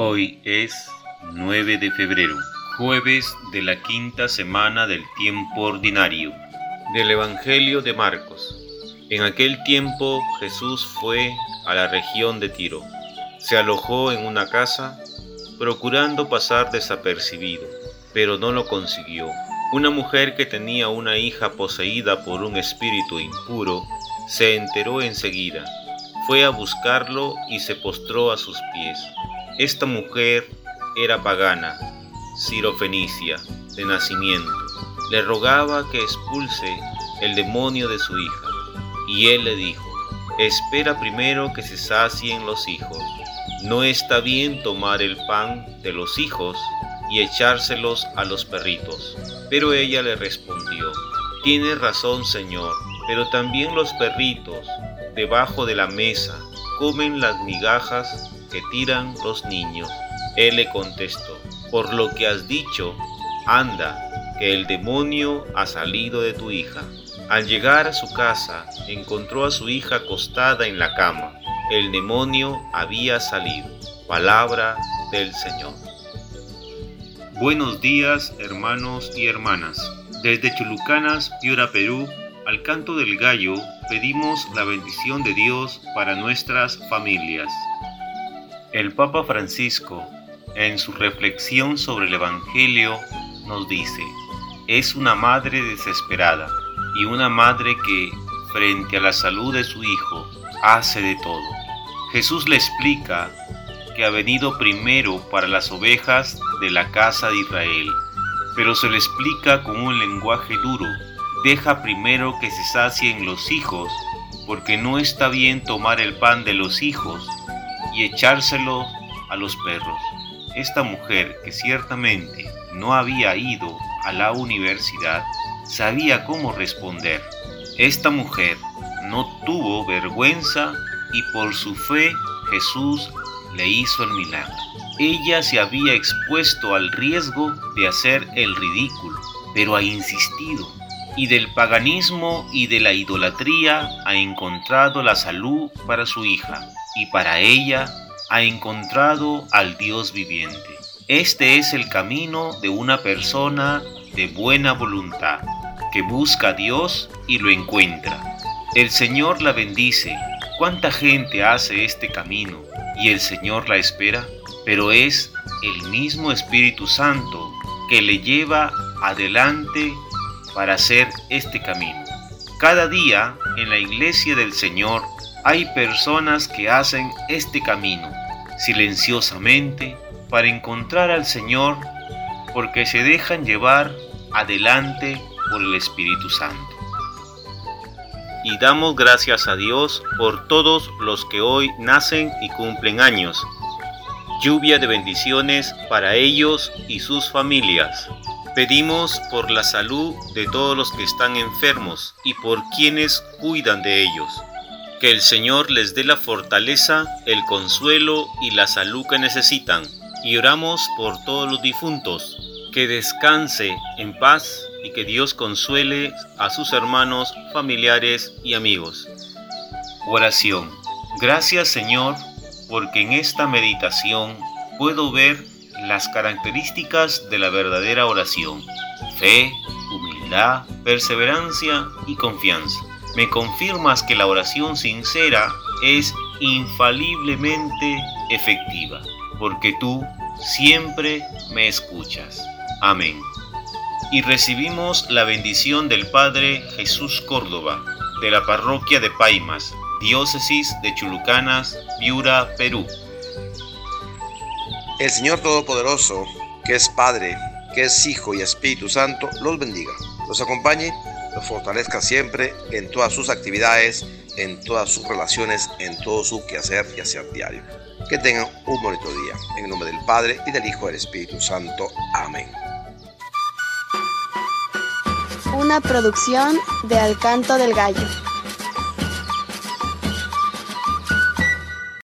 Hoy es 9 de febrero, jueves de la quinta semana del tiempo ordinario, del Evangelio de Marcos. En aquel tiempo Jesús fue a la región de Tiro. Se alojó en una casa, procurando pasar desapercibido, pero no lo consiguió. Una mujer que tenía una hija poseída por un espíritu impuro se enteró enseguida, fue a buscarlo y se postró a sus pies. Esta mujer era pagana, sirofenicia, de nacimiento. Le rogaba que expulse el demonio de su hija. Y él le dijo, espera primero que se sacien los hijos. No está bien tomar el pan de los hijos y echárselos a los perritos. Pero ella le respondió, tiene razón, Señor, pero también los perritos, debajo de la mesa, comen las migajas que tiran los niños. Él le contestó, por lo que has dicho, anda, que el demonio ha salido de tu hija. Al llegar a su casa, encontró a su hija acostada en la cama. El demonio había salido. Palabra del Señor. Buenos días, hermanos y hermanas. Desde Chulucanas, Piura, Perú, al canto del gallo, pedimos la bendición de Dios para nuestras familias. El Papa Francisco, en su reflexión sobre el Evangelio, nos dice, es una madre desesperada y una madre que, frente a la salud de su hijo, hace de todo. Jesús le explica que ha venido primero para las ovejas de la casa de Israel, pero se le explica con un lenguaje duro. Deja primero que se sacien los hijos, porque no está bien tomar el pan de los hijos y echárselo a los perros. Esta mujer, que ciertamente no había ido a la universidad, sabía cómo responder. Esta mujer no tuvo vergüenza y por su fe Jesús le hizo el milagro. Ella se había expuesto al riesgo de hacer el ridículo, pero ha insistido y del paganismo y de la idolatría ha encontrado la salud para su hija y para ella ha encontrado al Dios viviente. Este es el camino de una persona de buena voluntad, que busca a Dios y lo encuentra. El Señor la bendice. ¿Cuánta gente hace este camino y el Señor la espera? Pero es el mismo Espíritu Santo que le lleva adelante para hacer este camino. Cada día en la iglesia del Señor hay personas que hacen este camino silenciosamente para encontrar al Señor porque se dejan llevar adelante por el Espíritu Santo. Y damos gracias a Dios por todos los que hoy nacen y cumplen años. Lluvia de bendiciones para ellos y sus familias. Pedimos por la salud de todos los que están enfermos y por quienes cuidan de ellos que el Señor les dé la fortaleza, el consuelo y la salud que necesitan. Y oramos por todos los difuntos, que descanse en paz y que Dios consuele a sus hermanos, familiares y amigos. Oración. Gracias Señor, porque en esta meditación puedo ver las características de la verdadera oración. Fe, humildad, perseverancia y confianza me confirmas que la oración sincera es infaliblemente efectiva, porque tú siempre me escuchas. Amén. Y recibimos la bendición del Padre Jesús Córdoba, de la parroquia de Paimas, diócesis de Chulucanas, Piura, Perú. El Señor Todopoderoso, que es Padre, que es Hijo y Espíritu Santo, los bendiga, los acompañe los fortalezca siempre en todas sus actividades, en todas sus relaciones, en todo su quehacer y hacer diario. Que tengan un bonito día. En nombre del Padre y del Hijo y del Espíritu Santo. Amén. Una producción de Alcanto del Gallo.